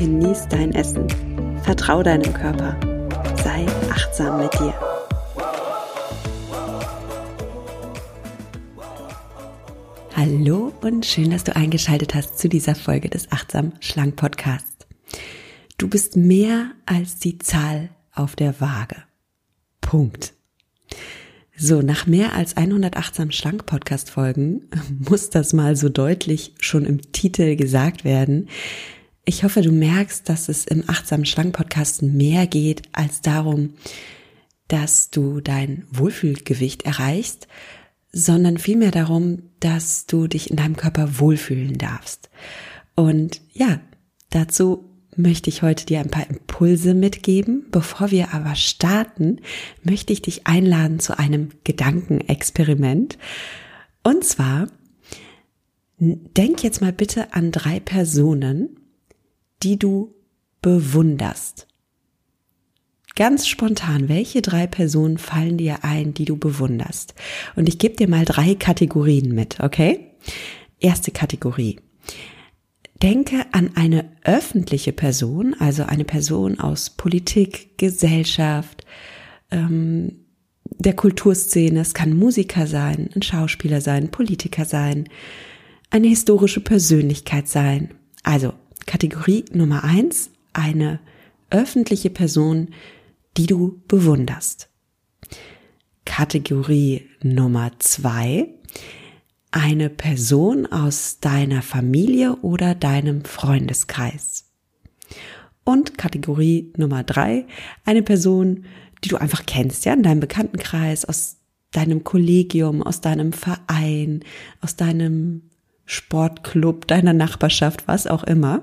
genieß dein Essen. Vertrau deinem Körper. Sei achtsam mit dir. Hallo und schön, dass du eingeschaltet hast zu dieser Folge des Achtsam Schlank Podcasts. Du bist mehr als die Zahl auf der Waage. Punkt. So, nach mehr als 100 achtsam schlank Podcast Folgen muss das mal so deutlich schon im Titel gesagt werden. Ich hoffe, du merkst, dass es im achtsam schlank Podcast mehr geht als darum, dass du dein Wohlfühlgewicht erreichst, sondern vielmehr darum, dass du dich in deinem Körper wohlfühlen darfst. Und ja, dazu möchte ich heute dir ein paar Impulse mitgeben. Bevor wir aber starten, möchte ich dich einladen zu einem Gedankenexperiment. Und zwar, denk jetzt mal bitte an drei Personen, die du bewunderst. Ganz spontan, welche drei Personen fallen dir ein, die du bewunderst? Und ich gebe dir mal drei Kategorien mit, okay? Erste Kategorie. Denke an eine öffentliche Person, also eine Person aus Politik, Gesellschaft, ähm, der Kulturszene. Es kann Musiker sein, ein Schauspieler sein, Politiker sein, eine historische Persönlichkeit sein. Also Kategorie Nummer eins, eine öffentliche Person, die du bewunderst. Kategorie Nummer zwei, eine Person aus deiner Familie oder deinem Freundeskreis. Und Kategorie Nummer drei, eine Person, die du einfach kennst, ja, in deinem Bekanntenkreis, aus deinem Kollegium, aus deinem Verein, aus deinem Sportclub, deiner Nachbarschaft, was auch immer.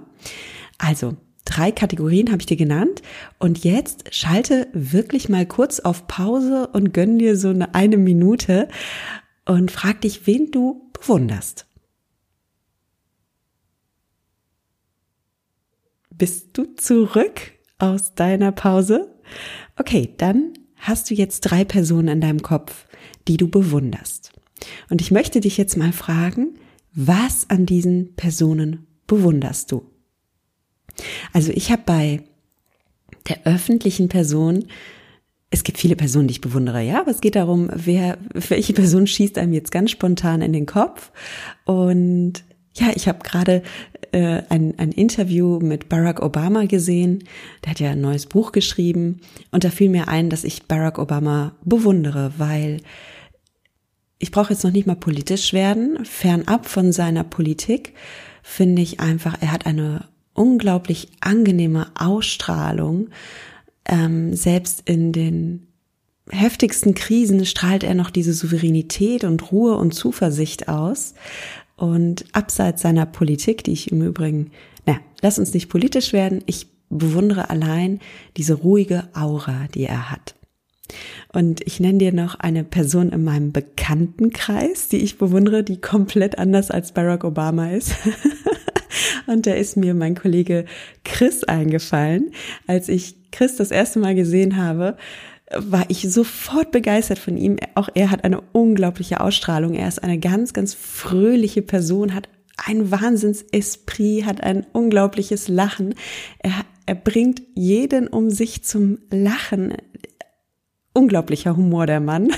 Also, drei Kategorien habe ich dir genannt. Und jetzt schalte wirklich mal kurz auf Pause und gönn dir so eine, eine Minute und frag dich, wen du bewunderst. Bist du zurück aus deiner Pause? Okay, dann hast du jetzt drei Personen in deinem Kopf, die du bewunderst. Und ich möchte dich jetzt mal fragen, was an diesen Personen bewunderst du? Also ich habe bei der öffentlichen Person es gibt viele Personen, die ich bewundere, ja, aber es geht darum, wer, welche Person schießt einem jetzt ganz spontan in den Kopf. Und ja, ich habe gerade äh, ein, ein Interview mit Barack Obama gesehen. Der hat ja ein neues Buch geschrieben. Und da fiel mir ein, dass ich Barack Obama bewundere, weil ich brauche jetzt noch nicht mal politisch werden. Fernab von seiner Politik finde ich einfach, er hat eine unglaublich angenehme Ausstrahlung ähm, selbst in den heftigsten Krisen strahlt er noch diese Souveränität und Ruhe und Zuversicht aus. Und abseits seiner Politik, die ich im Übrigen, na, lass uns nicht politisch werden, ich bewundere allein diese ruhige Aura, die er hat. Und ich nenne dir noch eine Person in meinem Bekanntenkreis, die ich bewundere, die komplett anders als Barack Obama ist. Und da ist mir mein Kollege Chris eingefallen. Als ich Chris das erste Mal gesehen habe, war ich sofort begeistert von ihm. Auch er hat eine unglaubliche Ausstrahlung. Er ist eine ganz, ganz fröhliche Person, hat ein Wahnsinns-Esprit, hat ein unglaubliches Lachen. Er, er bringt jeden um sich zum Lachen. Unglaublicher Humor, der Mann.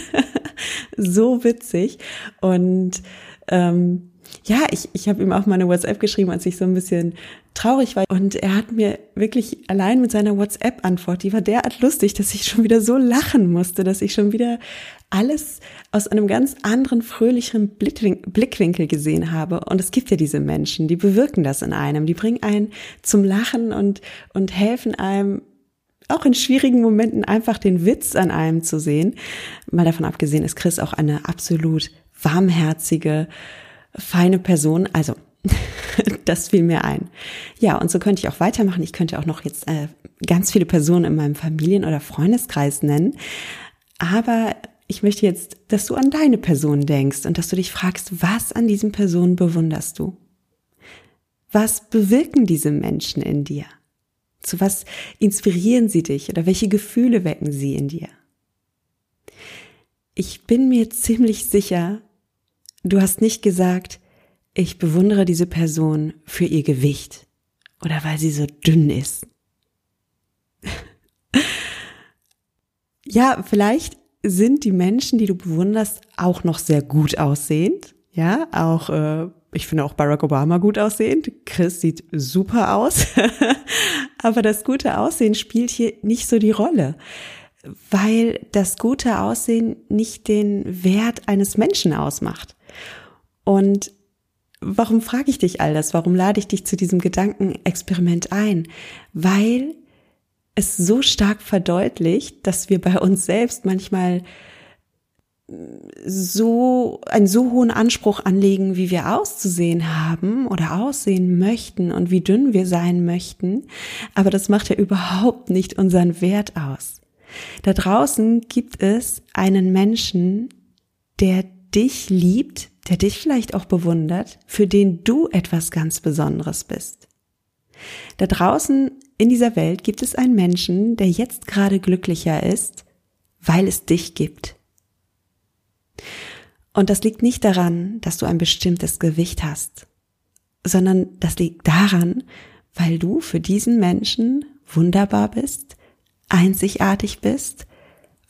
so witzig. Und ähm, ja, ich, ich habe ihm auch mal eine WhatsApp geschrieben, als ich so ein bisschen traurig war. Und er hat mir wirklich allein mit seiner WhatsApp-Antwort, die war derart lustig, dass ich schon wieder so lachen musste, dass ich schon wieder alles aus einem ganz anderen, fröhlichen Blickwinkel gesehen habe. Und es gibt ja diese Menschen, die bewirken das in einem, die bringen einen zum Lachen und, und helfen einem, auch in schwierigen Momenten einfach den Witz an einem zu sehen. Mal davon abgesehen ist Chris auch eine absolut warmherzige, feine Person. Also das fiel mir ein. Ja, und so könnte ich auch weitermachen. Ich könnte auch noch jetzt äh, ganz viele Personen in meinem Familien- oder Freundeskreis nennen. Aber ich möchte jetzt, dass du an deine Person denkst und dass du dich fragst, was an diesen Personen bewunderst du? Was bewirken diese Menschen in dir? Zu was inspirieren sie dich oder welche Gefühle wecken sie in dir? Ich bin mir ziemlich sicher, du hast nicht gesagt, ich bewundere diese Person für ihr Gewicht oder weil sie so dünn ist. ja, vielleicht sind die Menschen, die du bewunderst, auch noch sehr gut aussehend. Ja, auch, äh, ich finde auch Barack Obama gut aussehend. Chris sieht super aus. Aber das gute Aussehen spielt hier nicht so die Rolle, weil das gute Aussehen nicht den Wert eines Menschen ausmacht. Und warum frage ich dich all das? Warum lade ich dich zu diesem Gedankenexperiment ein? Weil es so stark verdeutlicht, dass wir bei uns selbst manchmal so einen so hohen Anspruch anlegen, wie wir auszusehen haben oder aussehen möchten und wie dünn wir sein möchten, aber das macht ja überhaupt nicht unseren Wert aus. Da draußen gibt es einen Menschen, der dich liebt, der dich vielleicht auch bewundert, für den du etwas ganz Besonderes bist. Da draußen in dieser Welt gibt es einen Menschen, der jetzt gerade glücklicher ist, weil es dich gibt. Und das liegt nicht daran, dass du ein bestimmtes Gewicht hast, sondern das liegt daran, weil du für diesen Menschen wunderbar bist, einzigartig bist,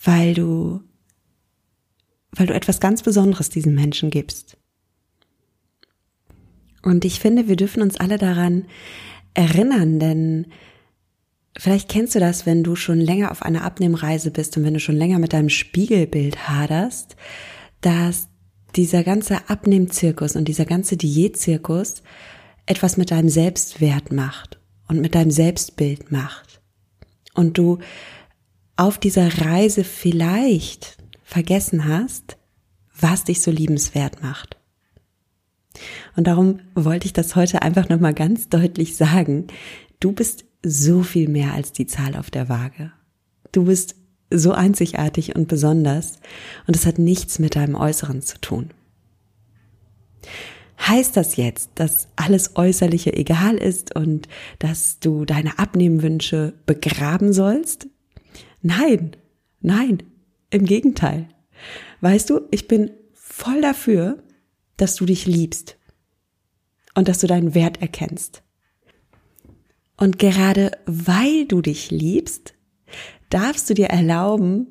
weil du weil du etwas ganz Besonderes diesem Menschen gibst. Und ich finde, wir dürfen uns alle daran erinnern, denn vielleicht kennst du das, wenn du schon länger auf einer Abnehmreise bist und wenn du schon länger mit deinem Spiegelbild haderst, dass dieser ganze Abnehmzirkus und dieser ganze Diätzirkus etwas mit deinem Selbstwert macht und mit deinem Selbstbild macht. Und du auf dieser Reise vielleicht vergessen hast, was dich so liebenswert macht. Und darum wollte ich das heute einfach nochmal ganz deutlich sagen. Du bist so viel mehr als die Zahl auf der Waage. Du bist so einzigartig und besonders und es hat nichts mit deinem Äußeren zu tun. Heißt das jetzt, dass alles Äußerliche egal ist und dass du deine Abnehmwünsche begraben sollst? Nein, nein, im Gegenteil. Weißt du, ich bin voll dafür, dass du dich liebst und dass du deinen Wert erkennst. Und gerade weil du dich liebst, darfst du dir erlauben,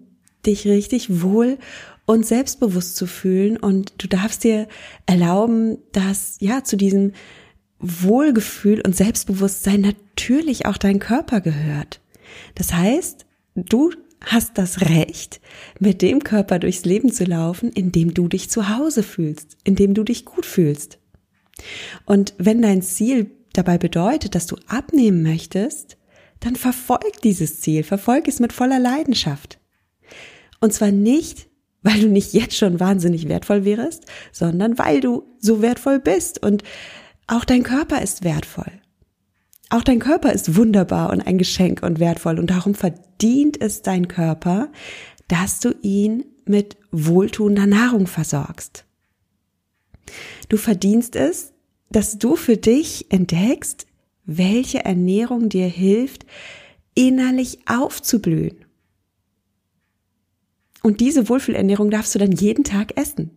dich richtig wohl und selbstbewusst zu fühlen und du darfst dir erlauben, dass ja zu diesem Wohlgefühl und Selbstbewusstsein natürlich auch dein Körper gehört. Das heißt, du hast das Recht, mit dem Körper durchs Leben zu laufen, in dem du dich zu Hause fühlst, in dem du dich gut fühlst. Und wenn dein Ziel dabei bedeutet, dass du abnehmen möchtest, dann verfolg dieses Ziel, verfolg es mit voller Leidenschaft. Und zwar nicht, weil du nicht jetzt schon wahnsinnig wertvoll wärst, sondern weil du so wertvoll bist und auch dein Körper ist wertvoll. Auch dein Körper ist wunderbar und ein Geschenk und wertvoll und darum verdient es dein Körper, dass du ihn mit wohltuender Nahrung versorgst. Du verdienst es, dass du für dich entdeckst, welche Ernährung dir hilft, innerlich aufzublühen. Und diese Wohlfühlernährung darfst du dann jeden Tag essen.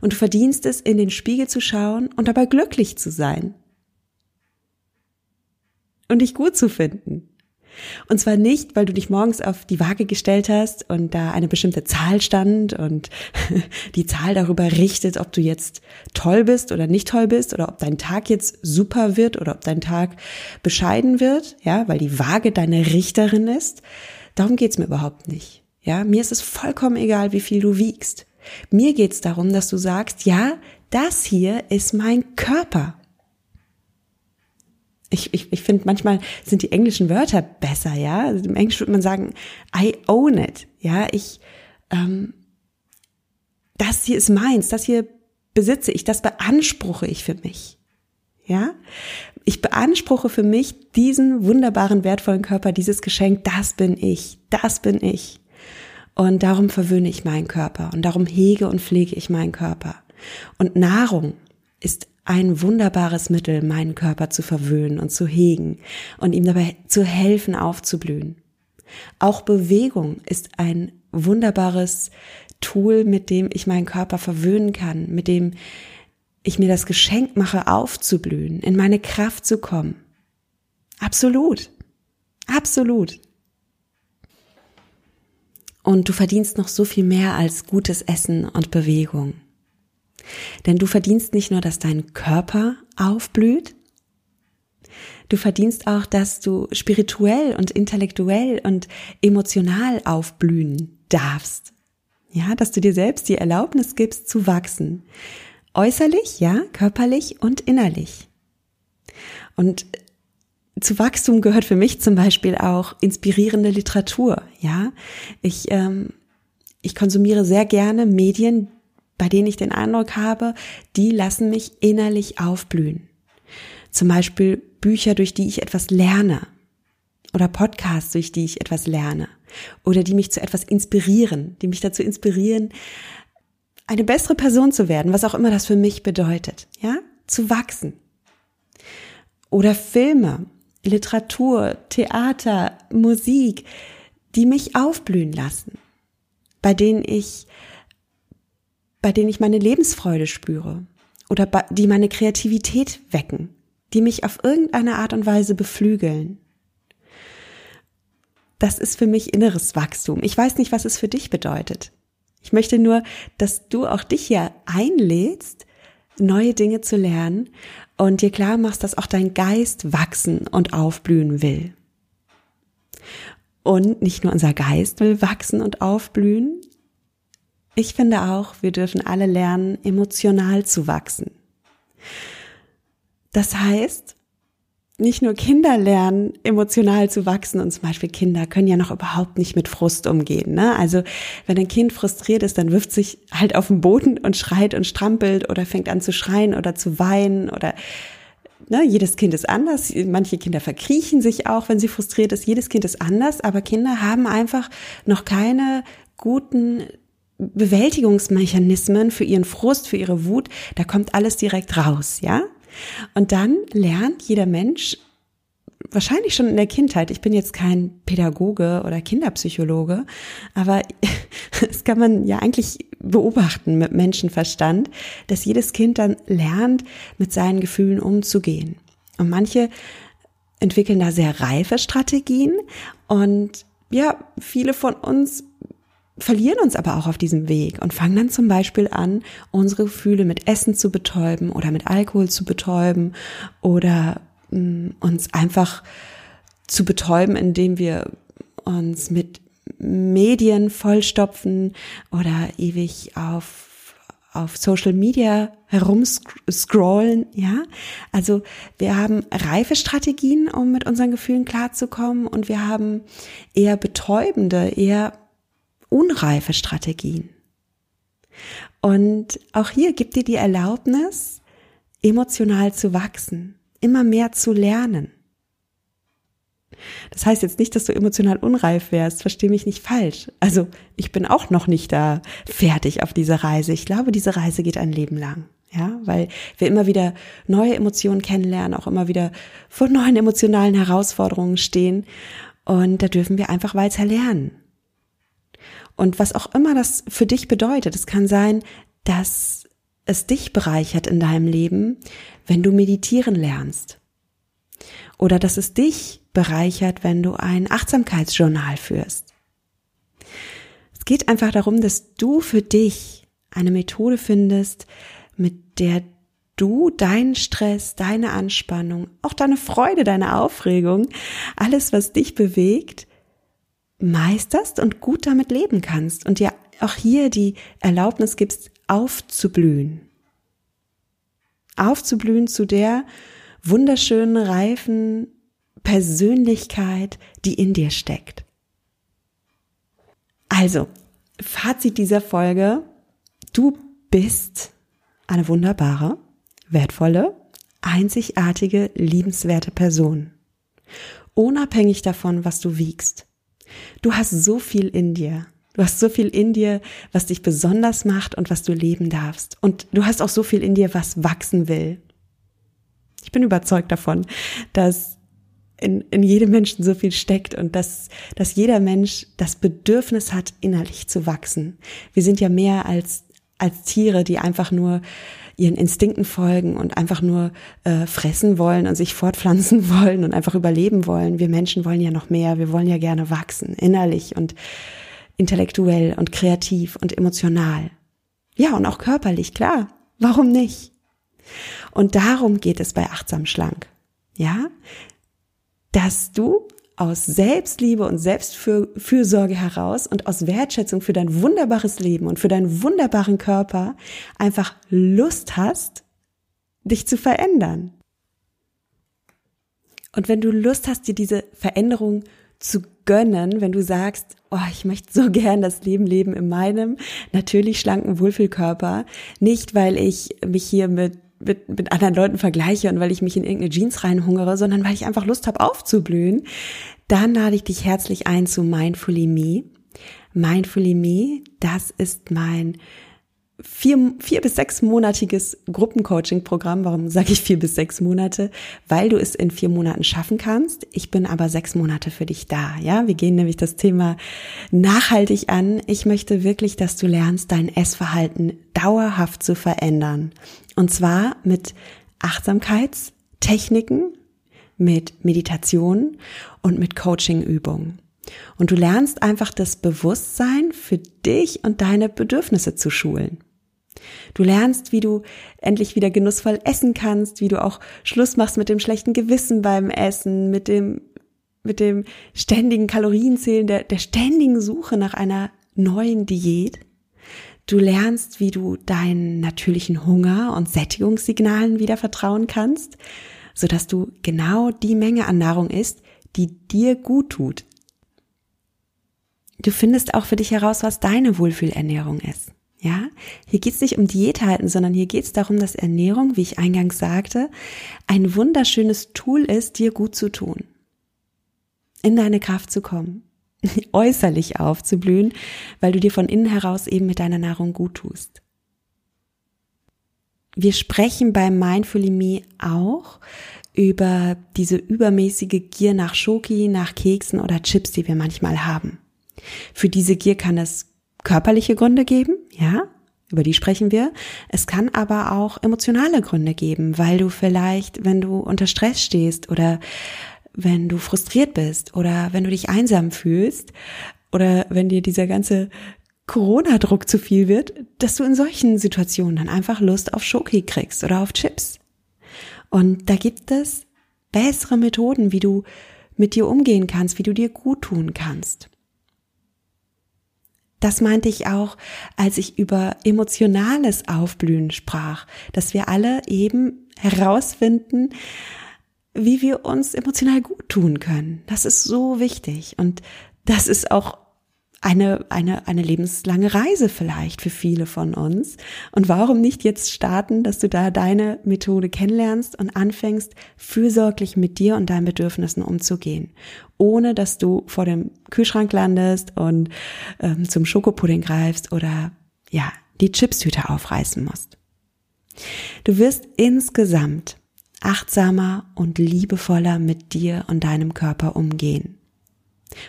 Und du verdienst es, in den Spiegel zu schauen und dabei glücklich zu sein und dich gut zu finden. Und zwar nicht, weil du dich morgens auf die Waage gestellt hast und da eine bestimmte Zahl stand und die Zahl darüber richtet, ob du jetzt toll bist oder nicht toll bist oder ob dein Tag jetzt super wird oder ob dein Tag bescheiden wird, ja, weil die Waage deine Richterin ist. Darum geht's mir überhaupt nicht. Ja, mir ist es vollkommen egal, wie viel du wiegst. Mir geht's darum, dass du sagst, ja, das hier ist mein Körper ich, ich, ich finde, manchmal sind die englischen Wörter besser, ja. Also Im Englisch würde man sagen, I own it, ja. Ich, ähm, das hier ist meins, das hier besitze ich, das beanspruche ich für mich. Ja? Ich beanspruche für mich diesen wunderbaren, wertvollen Körper, dieses Geschenk, das bin ich, das bin ich. Und darum verwöhne ich meinen Körper und darum hege und pflege ich meinen Körper. Und Nahrung ist ein wunderbares Mittel, meinen Körper zu verwöhnen und zu hegen und ihm dabei zu helfen, aufzublühen. Auch Bewegung ist ein wunderbares Tool, mit dem ich meinen Körper verwöhnen kann, mit dem ich mir das Geschenk mache, aufzublühen, in meine Kraft zu kommen. Absolut. Absolut. Und du verdienst noch so viel mehr als gutes Essen und Bewegung. Denn du verdienst nicht nur, dass dein Körper aufblüht, du verdienst auch, dass du spirituell und intellektuell und emotional aufblühen darfst. Ja, dass du dir selbst die Erlaubnis gibst zu wachsen. Äußerlich, ja, körperlich und innerlich. Und zu Wachstum gehört für mich zum Beispiel auch inspirierende Literatur. Ja, ich ähm, ich konsumiere sehr gerne Medien, bei denen ich den Eindruck habe, die lassen mich innerlich aufblühen. Zum Beispiel Bücher, durch die ich etwas lerne oder Podcasts, durch die ich etwas lerne oder die mich zu etwas inspirieren, die mich dazu inspirieren, eine bessere Person zu werden, was auch immer das für mich bedeutet, ja, zu wachsen. Oder Filme, Literatur, Theater, Musik, die mich aufblühen lassen, bei denen ich bei denen ich meine Lebensfreude spüre oder die meine Kreativität wecken, die mich auf irgendeine Art und Weise beflügeln. Das ist für mich inneres Wachstum. Ich weiß nicht, was es für dich bedeutet. Ich möchte nur, dass du auch dich hier einlädst, neue Dinge zu lernen und dir klar machst, dass auch dein Geist wachsen und aufblühen will. Und nicht nur unser Geist will wachsen und aufblühen, ich finde auch, wir dürfen alle lernen, emotional zu wachsen. Das heißt, nicht nur Kinder lernen, emotional zu wachsen und zum Beispiel Kinder können ja noch überhaupt nicht mit Frust umgehen. Ne? Also wenn ein Kind frustriert ist, dann wirft sich halt auf den Boden und schreit und strampelt oder fängt an zu schreien oder zu weinen oder ne, jedes Kind ist anders. Manche Kinder verkriechen sich auch, wenn sie frustriert ist. Jedes Kind ist anders, aber Kinder haben einfach noch keine guten Bewältigungsmechanismen für ihren Frust, für ihre Wut, da kommt alles direkt raus, ja? Und dann lernt jeder Mensch wahrscheinlich schon in der Kindheit, ich bin jetzt kein Pädagoge oder Kinderpsychologe, aber das kann man ja eigentlich beobachten mit Menschenverstand, dass jedes Kind dann lernt, mit seinen Gefühlen umzugehen. Und manche entwickeln da sehr reife Strategien und ja, viele von uns verlieren uns aber auch auf diesem Weg und fangen dann zum Beispiel an, unsere Gefühle mit Essen zu betäuben oder mit Alkohol zu betäuben oder mh, mm, uns einfach zu betäuben, indem wir uns mit Medien vollstopfen oder ewig auf auf Social Media herumscrollen, ja. Also wir haben reife Strategien, um mit unseren Gefühlen klarzukommen und wir haben eher betäubende, eher unreife Strategien. Und auch hier gibt dir die Erlaubnis, emotional zu wachsen, immer mehr zu lernen. Das heißt jetzt nicht, dass du emotional unreif wärst, versteh mich nicht falsch. Also ich bin auch noch nicht da fertig auf dieser Reise. Ich glaube, diese Reise geht ein Leben lang. Ja, weil wir immer wieder neue Emotionen kennenlernen, auch immer wieder vor neuen emotionalen Herausforderungen stehen. Und da dürfen wir einfach weiter lernen. Und was auch immer das für dich bedeutet, es kann sein, dass es dich bereichert in deinem Leben, wenn du meditieren lernst. Oder dass es dich bereichert, wenn du ein Achtsamkeitsjournal führst. Es geht einfach darum, dass du für dich eine Methode findest, mit der du deinen Stress, deine Anspannung, auch deine Freude, deine Aufregung, alles, was dich bewegt, meisterst und gut damit leben kannst und dir auch hier die Erlaubnis gibst, aufzublühen. Aufzublühen zu der wunderschönen, reifen Persönlichkeit, die in dir steckt. Also, Fazit dieser Folge, du bist eine wunderbare, wertvolle, einzigartige, liebenswerte Person. Unabhängig davon, was du wiegst. Du hast so viel in dir. Du hast so viel in dir, was dich besonders macht und was du leben darfst. Und du hast auch so viel in dir, was wachsen will. Ich bin überzeugt davon, dass in, in jedem Menschen so viel steckt und dass, dass jeder Mensch das Bedürfnis hat, innerlich zu wachsen. Wir sind ja mehr als, als Tiere, die einfach nur ihren Instinkten folgen und einfach nur äh, fressen wollen und sich fortpflanzen wollen und einfach überleben wollen. Wir Menschen wollen ja noch mehr. Wir wollen ja gerne wachsen, innerlich und intellektuell und kreativ und emotional. Ja, und auch körperlich, klar. Warum nicht? Und darum geht es bei achtsam schlank. Ja? Dass du aus Selbstliebe und Selbstfürsorge heraus und aus Wertschätzung für dein wunderbares Leben und für deinen wunderbaren Körper einfach Lust hast, dich zu verändern. Und wenn du Lust hast, dir diese Veränderung zu gönnen, wenn du sagst, oh, ich möchte so gern das Leben leben in meinem natürlich schlanken Wohlfühlkörper, nicht weil ich mich hier mit mit, mit anderen Leuten vergleiche und weil ich mich in irgendeine Jeans reinhungere, sondern weil ich einfach Lust habe aufzublühen, dann lade ich dich herzlich ein zu Mindfully Me. Mindfully Me, das ist mein vier, vier bis sechs monatiges Gruppencoaching-Programm. Warum sage ich vier bis sechs Monate? Weil du es in vier Monaten schaffen kannst. Ich bin aber sechs Monate für dich da. Ja, wir gehen nämlich das Thema nachhaltig an. Ich möchte wirklich, dass du lernst, dein Essverhalten dauerhaft zu verändern. Und zwar mit Achtsamkeitstechniken, mit Meditation und mit Coachingübungen. Und du lernst einfach das Bewusstsein für dich und deine Bedürfnisse zu schulen. Du lernst, wie du endlich wieder genussvoll essen kannst, wie du auch Schluss machst mit dem schlechten Gewissen beim Essen, mit dem, mit dem ständigen Kalorienzählen, der, der ständigen Suche nach einer neuen Diät. Du lernst, wie du deinen natürlichen Hunger und Sättigungssignalen wieder vertrauen kannst, sodass du genau die Menge an Nahrung isst, die dir gut tut. Du findest auch für dich heraus, was deine Wohlfühlernährung ist. Ja, hier geht es nicht um Diät halten, sondern hier geht es darum, dass Ernährung, wie ich eingangs sagte, ein wunderschönes Tool ist, dir gut zu tun, in deine Kraft zu kommen, äußerlich aufzublühen, weil du dir von innen heraus eben mit deiner Nahrung gut tust. Wir sprechen beim Mindfully Me auch über diese übermäßige Gier nach Schoki, nach Keksen oder Chips, die wir manchmal haben. Für diese Gier kann es körperliche Gründe geben, ja, über die sprechen wir. Es kann aber auch emotionale Gründe geben, weil du vielleicht, wenn du unter Stress stehst oder wenn du frustriert bist oder wenn du dich einsam fühlst oder wenn dir dieser ganze Corona-Druck zu viel wird, dass du in solchen Situationen dann einfach Lust auf Schoki kriegst oder auf Chips. Und da gibt es bessere Methoden, wie du mit dir umgehen kannst, wie du dir gut tun kannst. Das meinte ich auch, als ich über emotionales Aufblühen sprach, dass wir alle eben herausfinden, wie wir uns emotional gut tun können. Das ist so wichtig und das ist auch eine, eine, eine lebenslange Reise vielleicht für viele von uns. Und warum nicht jetzt starten, dass du da deine Methode kennenlernst und anfängst, fürsorglich mit dir und deinen Bedürfnissen umzugehen, ohne dass du vor dem Kühlschrank landest und ähm, zum Schokopudding greifst oder ja, die Chipstüte aufreißen musst. Du wirst insgesamt achtsamer und liebevoller mit dir und deinem Körper umgehen.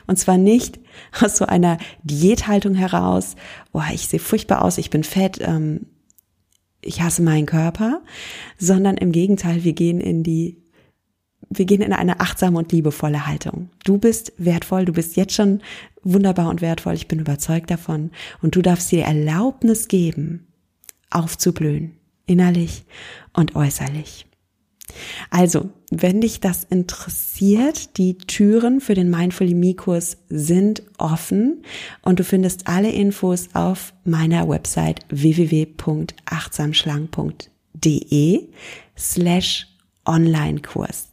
Und zwar nicht aus so einer Diäthaltung heraus, oh, ich sehe furchtbar aus, ich bin fett, ähm, ich hasse meinen Körper, sondern im Gegenteil, wir gehen in die, wir gehen in eine achtsame und liebevolle Haltung. Du bist wertvoll, du bist jetzt schon wunderbar und wertvoll, ich bin überzeugt davon. Und du darfst dir Erlaubnis geben, aufzublühen, innerlich und äußerlich. Also, wenn dich das interessiert, die Türen für den Mindfully Me Kurs sind offen und du findest alle Infos auf meiner Website www.achtsamschlank.de slash Online-Kurs.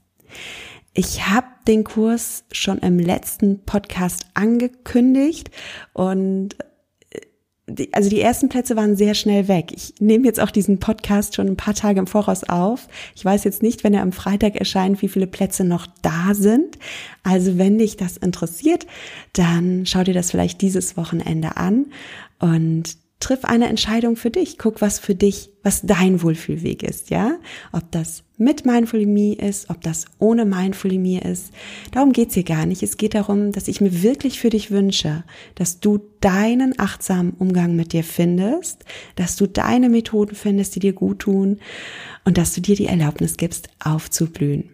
Ich habe den Kurs schon im letzten Podcast angekündigt und also die ersten Plätze waren sehr schnell weg. Ich nehme jetzt auch diesen Podcast schon ein paar Tage im Voraus auf. Ich weiß jetzt nicht, wenn er am Freitag erscheint, wie viele Plätze noch da sind. Also wenn dich das interessiert, dann schau dir das vielleicht dieses Wochenende an und triff eine Entscheidung für dich. Guck, was für dich, was dein Wohlfühlweg ist, ja? Ob das mit Mindfulimie ist, ob das ohne Mindfulimie ist. Darum geht's hier gar nicht. Es geht darum, dass ich mir wirklich für dich wünsche, dass du deinen achtsamen Umgang mit dir findest, dass du deine Methoden findest, die dir gut tun und dass du dir die Erlaubnis gibst, aufzublühen.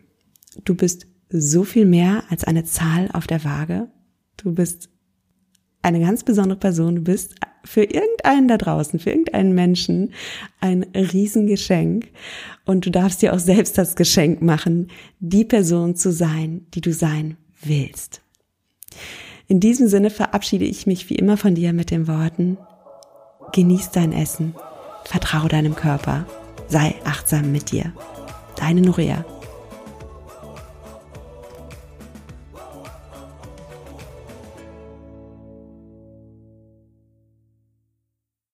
Du bist so viel mehr als eine Zahl auf der Waage. Du bist eine ganz besondere Person. Du bist für irgendeinen da draußen, für irgendeinen Menschen ein Riesengeschenk. Und du darfst dir auch selbst das Geschenk machen, die Person zu sein, die du sein willst. In diesem Sinne verabschiede ich mich wie immer von dir mit den Worten, genieß dein Essen, vertraue deinem Körper, sei achtsam mit dir. Deine Nuria.